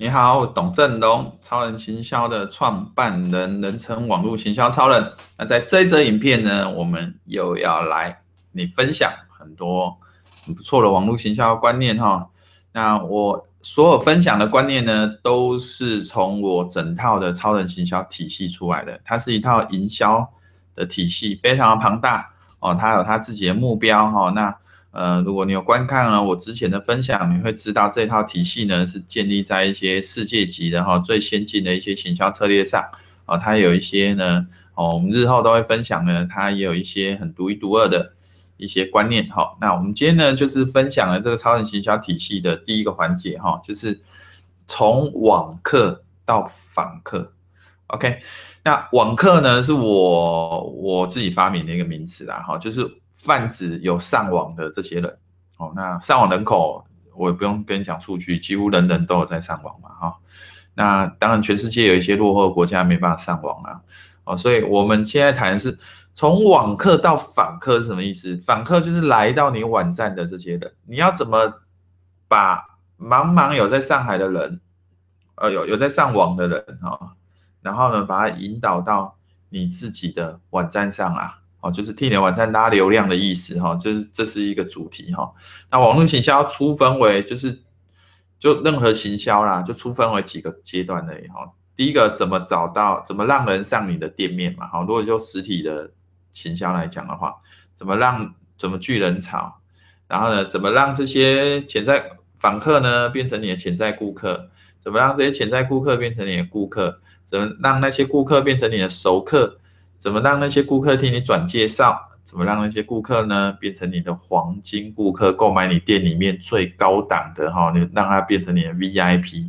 你好，我董振龙，超人行销的创办人，人称网络行销超人。那在这一则影片呢，我们又要来你分享很多很不错的网络行销观念哈。那我所有分享的观念呢，都是从我整套的超人行销体系出来的。它是一套营销的体系，非常的庞大哦。它有它自己的目标哈。那呃，如果你有观看了我之前的分享，你会知道这套体系呢是建立在一些世界级的哈最先进的一些行销策略上啊，它有一些呢哦，我们日后都会分享呢，它也有一些很独一独二的一些观念哈。那我们今天呢就是分享了这个超人行销体系的第一个环节哈，就是从网客到访客。OK，那网客呢是我我自己发明的一个名词啦哈，就是。泛指有上网的这些人哦，那上网人口我也不用跟你讲数据，几乎人人都有在上网嘛哈。那当然，全世界有一些落后的国家没办法上网啊，哦，所以我们现在谈的是从网客到访客是什么意思？访客就是来到你网站的这些人，你要怎么把茫茫有在上海的人，呃，有有在上网的人哈，然后呢，把他引导到你自己的网站上啊。哦，就是替你的网站拉流量的意思哈，就是这是一个主题哈。那网络行销出分为就是就任何行销啦，就出分为几个阶段而已哈。第一个怎么找到，怎么让人上你的店面嘛？哈，如果就实体的行销来讲的话，怎么让怎么聚人潮，然后呢，怎么让这些潜在访客呢变成你的潜在顾客？怎么让这些潜在顾客变成你的顾客？怎么让那些顾客变成你的熟客？怎么让那些顾客替你转介绍？怎么让那些顾客呢变成你的黄金顾客，购买你店里面最高档的哈？你让他变成你的 VIP，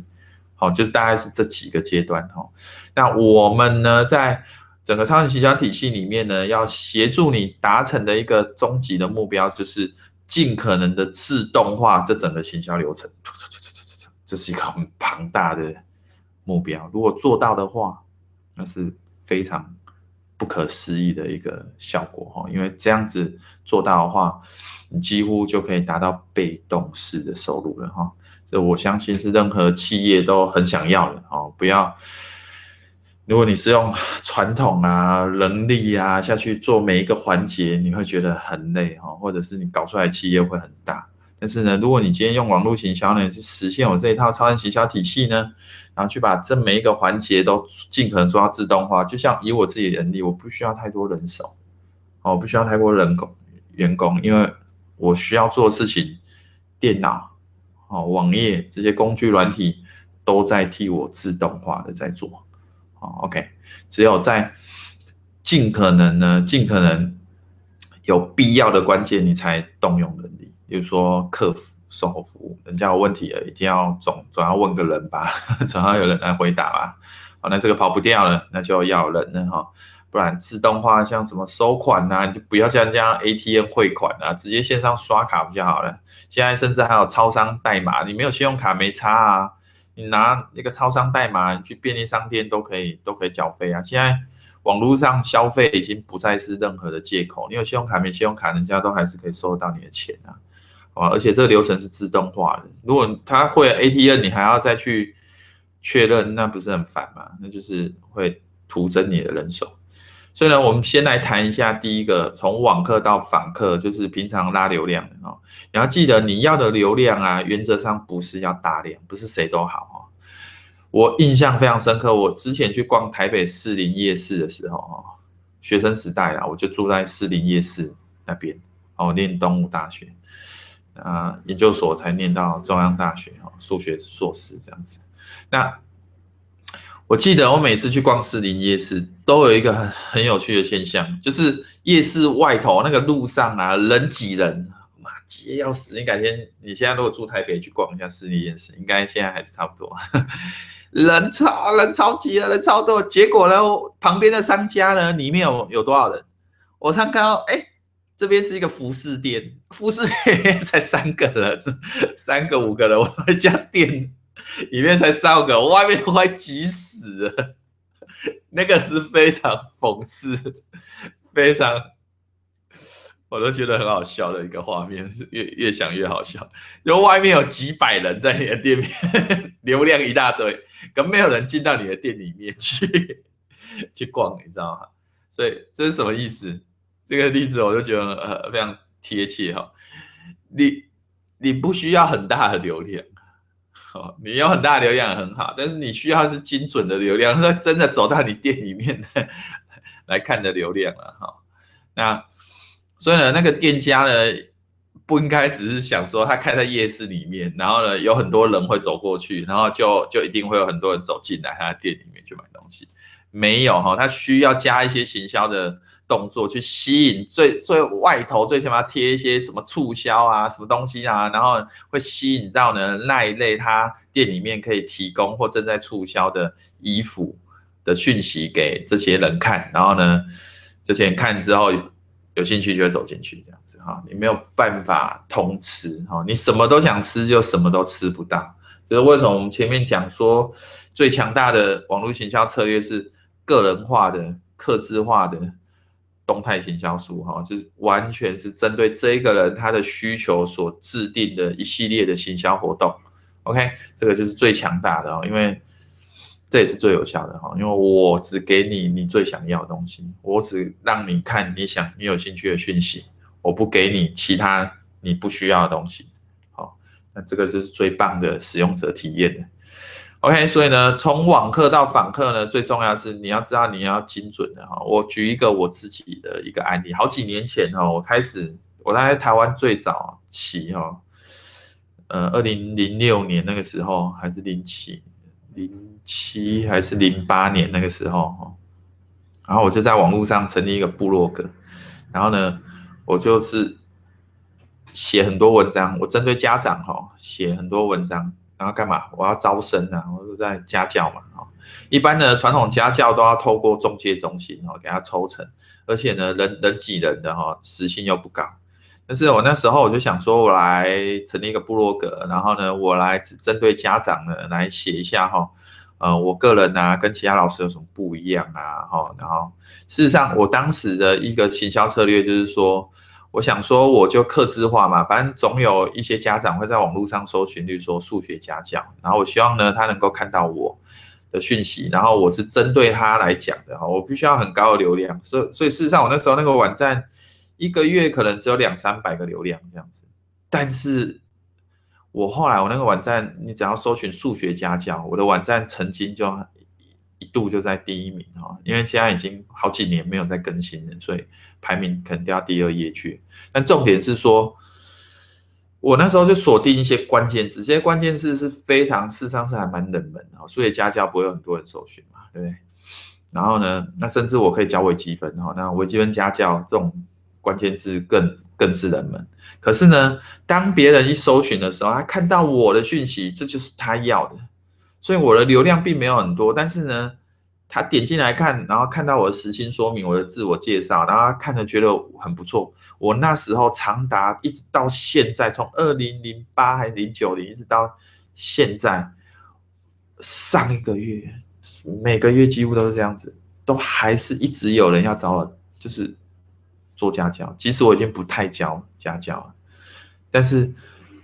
好，就是大概是这几个阶段哈。那我们呢，在整个超级行销体系里面呢，要协助你达成的一个终极的目标，就是尽可能的自动化这整个行销流程。这是一个很庞大的目标，如果做到的话，那是非常。不可思议的一个效果哈，因为这样子做到的话，你几乎就可以达到被动式的收入了哈。这我相信是任何企业都很想要的哦。不要，如果你是用传统啊、人力啊下去做每一个环节，你会觉得很累哈，或者是你搞出来企业会很大。但是呢，如果你今天用网络行销呢，去实现我这一套超人行销体系呢，然后去把这每一个环节都尽可能做到自动化，就像以我自己的能力，我不需要太多人手，哦，不需要太多人工员工，因为我需要做事情，电脑、哦网页这些工具软体都在替我自动化的在做，哦，OK，只有在尽可能呢，尽可能有必要的关键，你才动用人。比如说客服、售后服务，人家有问题了，一定要总总要问个人吧，总要有人来回答吧。好，那这个跑不掉了，那就要人了哈，不然自动化像什么收款呐、啊，你就不要像这样 ATM 汇款啊，直接线上刷卡不就好了？现在甚至还有超商代码，你没有信用卡没差啊，你拿那个超商代码，你去便利商店都可以都可以缴费啊。现在网络上消费已经不再是任何的借口，你有信用卡没信用卡，人家都还是可以收得到你的钱啊。啊，而且这个流程是自动化的。如果他会 ATM，你还要再去确认，那不是很烦吗？那就是会徒增你的人手。所以呢，我们先来谈一下第一个，从网课到访客，就是平常拉流量哦。你要记得，你要的流量啊，原则上不是要大量，不是谁都好哦。我印象非常深刻，我之前去逛台北士林夜市的时候哦，学生时代啊，我就住在士林夜市那边哦，念东吴大学。啊，研究所才念到中央大学哈，数学硕士这样子。那我记得我每次去逛士林夜市，都有一个很很有趣的现象，就是夜市外头那个路上啊，人挤人，妈挤要死。你改天你现在如果住台北去逛一下士林夜市，应该现在还是差不多，人超人超挤的，人超多。结果呢，旁边的商家呢，里面有有多少人？我上看到，哎、这边是一个服饰店，服饰店才三个人，三个五个人，我一家店里面才三个，我外面都快挤死了，那个是非常讽刺，非常我都觉得很好笑的一个画面，是越越想越好笑。因为外面有几百人在你的店面，流量一大堆，可没有人进到你的店里面去 去逛，你知道吗？所以这是什么意思？这个例子我就觉得呃非常贴切哈。你你不需要很大的流量，哦，你有很大的流量很好，但是你需要是精准的流量，是真的走到你店里面的 来看的流量了哈。那所以呢，那个店家呢，不应该只是想说他开在夜市里面，然后呢，有很多人会走过去，然后就就一定会有很多人走进来他店里面去买东西。没有哈，他需要加一些行销的动作去吸引最最外头最起码贴一些什么促销啊，什么东西啊，然后会吸引到呢那一类他店里面可以提供或正在促销的衣服的讯息给这些人看，然后呢，这些人看之后。有兴趣就会走进去，这样子哈，你没有办法通吃哈，你什么都想吃，就什么都吃不到。就是为什么我们前面讲说，最强大的网络行销策略是个人化的、客制化的动态行销术哈，就是完全是针对这一个人他的需求所制定的一系列的行销活动。OK，这个就是最强大的哦，因为。这也是最有效的哈，因为我只给你你最想要的东西，我只让你看你想你有兴趣的讯息，我不给你其他你不需要的东西。好，那这个就是最棒的使用者体验的。OK，所以呢，从网课到访客呢，最重要是你要知道你要精准的哈。我举一个我自己的一个案例，好几年前哈，我开始我在台湾最早期哈，呃，二零零六年那个时候还是零七零。七还是零八年那个时候哈，然后我就在网络上成立一个部落格，然后呢，我就是写很多文章，我针对家长哈写很多文章，然后干嘛？我要招生啊，我就在家教嘛，一般的传统家教都要透过中介中心哦给他抽成，而且呢人人挤人的哈，时薪又不高，但是我那时候我就想说，我来成立一个部落格，然后呢，我来只针对家长呢来写一下哈。呃，我个人、啊，跟其他老师有什么不一样啊？哈，然后事实上，我当时的一个行销策略就是说，我想说，我就客制化嘛，反正总有一些家长会在网络上搜寻，例如说数学家教，然后我希望呢，他能够看到我的讯息，然后我是针对他来讲的哈，我必须要很高的流量，所以所以事实上，我那时候那个网站一个月可能只有两三百个流量这样子，但是。我后来我那个网站，你只要搜寻数学家教，我的网站曾经就一度就在第一名哈，因为现在已经好几年没有再更新了，所以排名可能掉到第二页去。但重点是说，我那时候就锁定一些关键字，这些关键字是非常事实上是还蛮冷门的，数学家教不会有很多人搜寻嘛，对不对？然后呢，那甚至我可以教微积分哈，那微积分家教这种关键字更更是冷门。可是呢，当别人一搜寻的时候，他看到我的讯息，这就是他要的。所以我的流量并没有很多，但是呢，他点进来看，然后看到我的时薪说明、我的自我介绍，然后他看着觉得很不错。我那时候长达一直到现在，从二零零八还是零九年，一直到现在，上一个月每个月几乎都是这样子，都还是一直有人要找我，就是。做家教，即使我已经不太教家教了，但是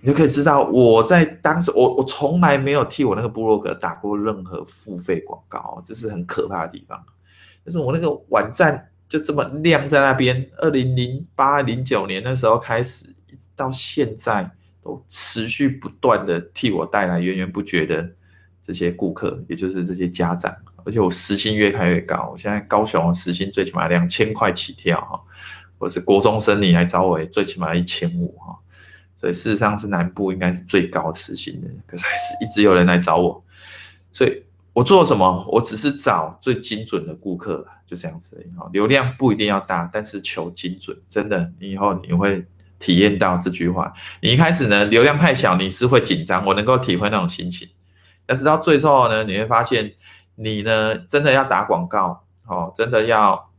你就可以知道，我在当时，我我从来没有替我那个部落格打过任何付费广告，这是很可怕的地方。但是我那个网站就这么亮在那边，二零零八零九年那时候开始，一直到现在都持续不断的替我带来源源不绝的这些顾客，也就是这些家长，而且我时薪越开越高，我现在高雄时薪最起码两千块起跳哈。或是国中生，你来找我，最起码一千五哈，所以事实上是南部应该是最高时薪的，可是还是一直有人来找我，所以我做什么？我只是找最精准的顾客，就这样子而已哈。流量不一定要大，但是求精准，真的，你以后你会体验到这句话。你一开始呢，流量太小，你是会紧张，我能够体会那种心情，但是到最后呢，你会发现，你呢真的要打广告哦，真的要。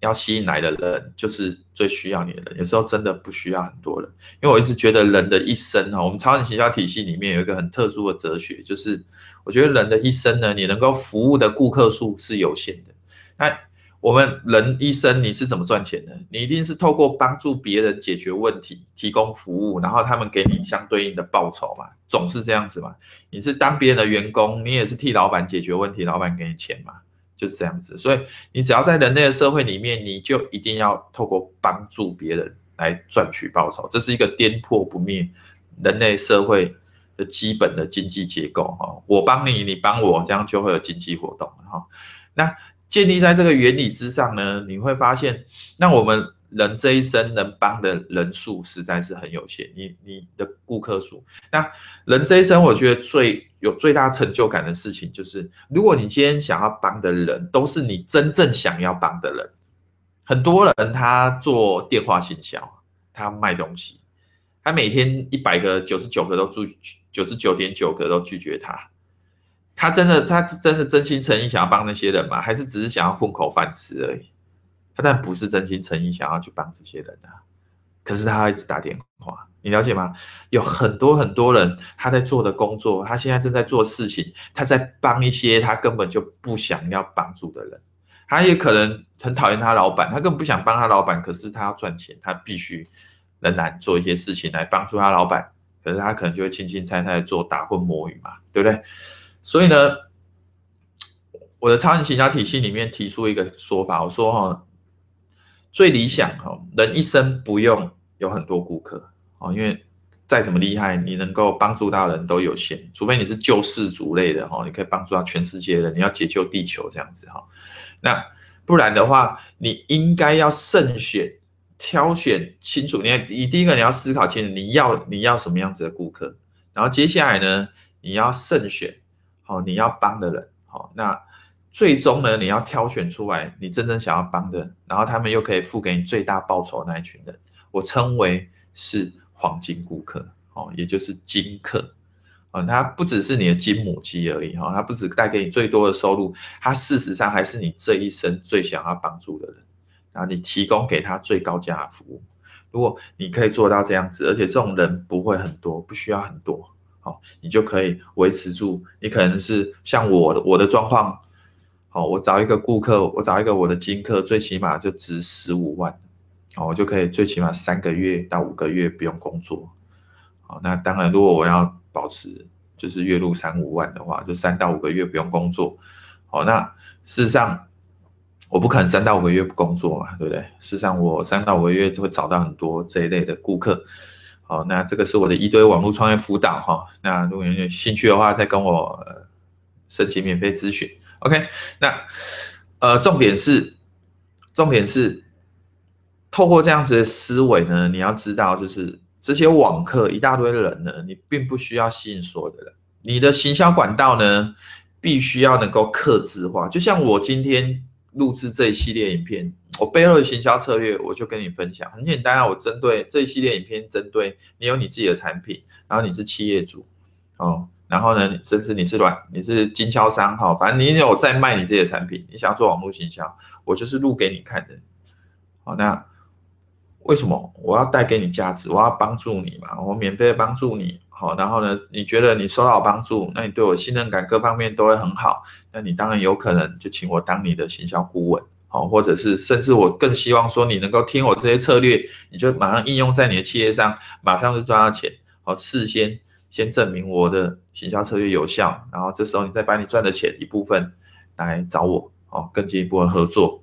要吸引来的人，就是最需要你的人。有时候真的不需要很多人，因为我一直觉得人的一生哈，我们超人行销体系里面有一个很特殊的哲学，就是我觉得人的一生呢，你能够服务的顾客数是有限的。那我们人一生你是怎么赚钱的？你一定是透过帮助别人解决问题，提供服务，然后他们给你相对应的报酬嘛，总是这样子嘛。你是当别人的员工，你也是替老板解决问题，老板给你钱嘛，就是这样子。所以你只要在人类的社会里面，你就一定要透过帮助别人来赚取报酬，这是一个颠破不灭人类社会的基本的经济结构哈。我帮你，你帮我，这样就会有经济活动哈。那。建立在这个原理之上呢，你会发现，那我们人这一生能帮的人数实在是很有限。你你的顾客数，那人这一生，我觉得最有最大成就感的事情，就是如果你今天想要帮的人都是你真正想要帮的人。很多人他做电话行销，他卖东西，他每天一百个九十九个都拒，九十九点九个都拒绝他。他真的，他是真的真心诚意想要帮那些人吗？还是只是想要混口饭吃而已？他但不是真心诚意想要去帮这些人啊。可是他会一直打电话，你了解吗？有很多很多人他在做的工作，他现在正在做事情，他在帮一些他根本就不想要帮助的人。他也可能很讨厌他老板，他根本不想帮他老板，可是他要赚钱，他必须仍然做一些事情来帮助他老板。可是他可能就会轻轻猜猜做打混摸鱼嘛，对不对？所以呢，我的超人行销体系里面提出一个说法，我说哈，最理想哈，人一生不用有很多顾客哦，因为再怎么厉害，你能够帮助到的人都有限，除非你是救世主类的哈，你可以帮助到全世界的人，你要解救地球这样子哈，那不然的话，你应该要慎选、挑选清楚。你你第一个你要思考清楚，你要你要什么样子的顾客，然后接下来呢，你要慎选。好，你要帮的人，好，那最终呢，你要挑选出来你真正想要帮的，然后他们又可以付给你最大报酬那一群人，我称为是黄金顾客，哦，也就是金客，啊，它不只是你的金母鸡而已，哈，它不只带给你最多的收入，它事实上还是你这一生最想要帮助的人，然后你提供给他最高价的服务，如果你可以做到这样子，而且这种人不会很多，不需要很多。好，你就可以维持住。你可能是像我的我的状况，哦，我找一个顾客，我找一个我的金客，最起码就值十五万，哦，我就可以最起码三个月到五个月不用工作。好，那当然，如果我要保持就是月入三五万的话，就三到五个月不用工作。好，那事实上我不可能三到五个月不工作嘛，对不对？事实上，我三到五个月就会找到很多这一类的顾客。好，那这个是我的一堆网络创业辅导哈。那如果有兴趣的话，再跟我申请免费咨询。OK，那呃，重点是，重点是，透过这样子的思维呢，你要知道，就是这些网客一大堆人呢，你并不需要吸引所有的人，你的行销管道呢，必须要能够克制化。就像我今天录制这一系列影片。我背后的行销策略，我就跟你分享，很简单啊。我针对这一系列影片，针对你有你自己的产品，然后你是企业主，哦，然后呢，甚至你是软，你是经销商，哈，反正你有在卖你自己的产品，你想要做网络行销，我就是录给你看的。好，那为什么我要带给你价值？我要帮助你嘛，我免费的帮助你，好，然后呢，你觉得你受到帮助，那你对我信任感各方面都会很好，那你当然有可能就请我当你的行销顾问。好，或者是甚至我更希望说，你能够听我这些策略，你就马上应用在你的企业上，马上就赚到钱。好，事先先证明我的行销策略有效，然后这时候你再把你赚的钱一部分来找我，哦，更进一步的合作。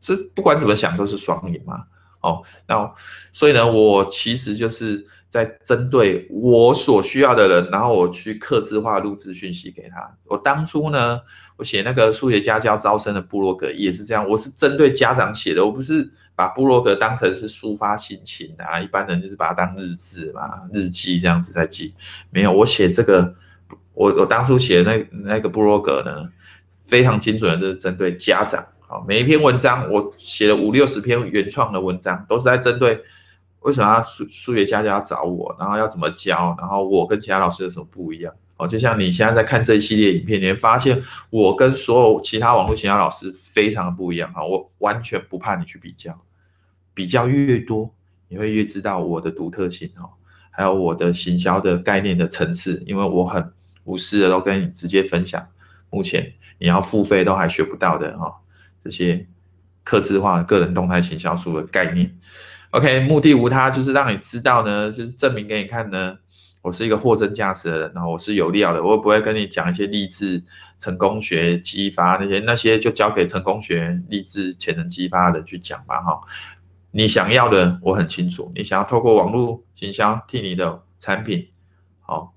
这不管怎么想都是双赢嘛。哦，那所以呢，我其实就是在针对我所需要的人，然后我去客制化录制讯息给他。我当初呢。我写那个数学家教招生的部落格也是这样，我是针对家长写的，我不是把布洛格当成是抒发心情啊，一般人就是把它当日志嘛、日记这样子在记。没有，我写这个，我我当初写那那个布洛格呢，非常精准的，就是针对家长。好，每一篇文章我写了五六十篇原创的文章，都是在针对为什么要数数学家就要找我，然后要怎么教，然后我跟其他老师有什么不一样。哦就像你现在在看这一系列影片，你会发现我跟所有其他网络行销老师非常的不一样哈，我完全不怕你去比较，比较越多，你会越知道我的独特性哈，还有我的行销的概念的层次，因为我很无私的都跟你直接分享，目前你要付费都还学不到的哈，这些客制化的个人动态行销书的概念。OK，目的无他，就是让你知道呢，就是证明给你看呢，我是一个货真价实的人，然后我是有料的，我不会跟你讲一些励志、成功学、激发那些，那些就交给成功学、励志、潜能激发的去讲吧，哈。你想要的我很清楚，你想要透过网络行销替你的产品好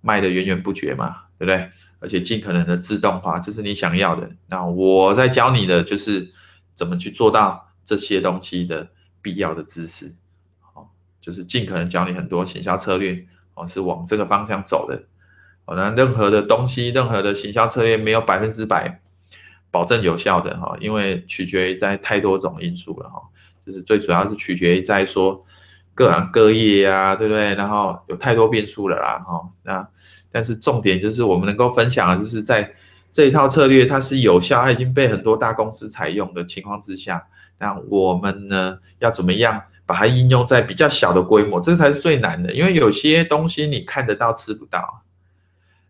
卖的源源不绝嘛，对不对？而且尽可能的自动化，这是你想要的。那我在教你的就是怎么去做到这些东西的必要的知识，好，就是尽可能教你很多行销策略，哦，是往这个方向走的。哦，那任何的东西，任何的行销策略没有百分之百保证有效的哈，因为取决于在太多种因素了哈。就是最主要是取决于在说各行各业啊，对不对？然后有太多变数了啦，哈。那但是重点就是我们能够分享的，就是在这一套策略它是有效，它已经被很多大公司采用的情况之下，那我们呢要怎么样把它应用在比较小的规模？这才是最难的，因为有些东西你看得到吃不到。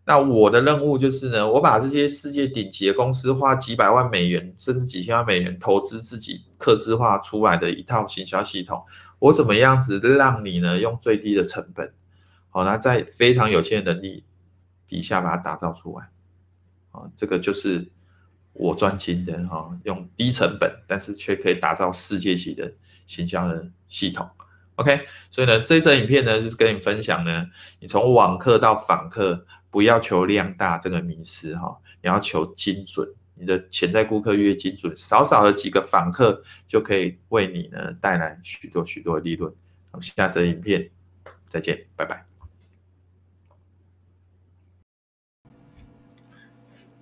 那我的任务就是呢，我把这些世界顶级的公司花几百万美元甚至几千万美元投资自己客制化出来的一套行销系统，我怎么样子让你呢用最低的成本，好，那在非常有限的能力底下把它打造出来，啊，这个就是我专精的哈，用低成本但是却可以打造世界级的行销的系统。OK，所以呢，这一则影片呢就是跟你分享呢，你从网课到访客。不要求量大这个迷思哈，你要求精准。你的潜在顾客越精准，少少的几个访客就可以为你呢带来许多许多的利润。我们下则影片再见，拜拜。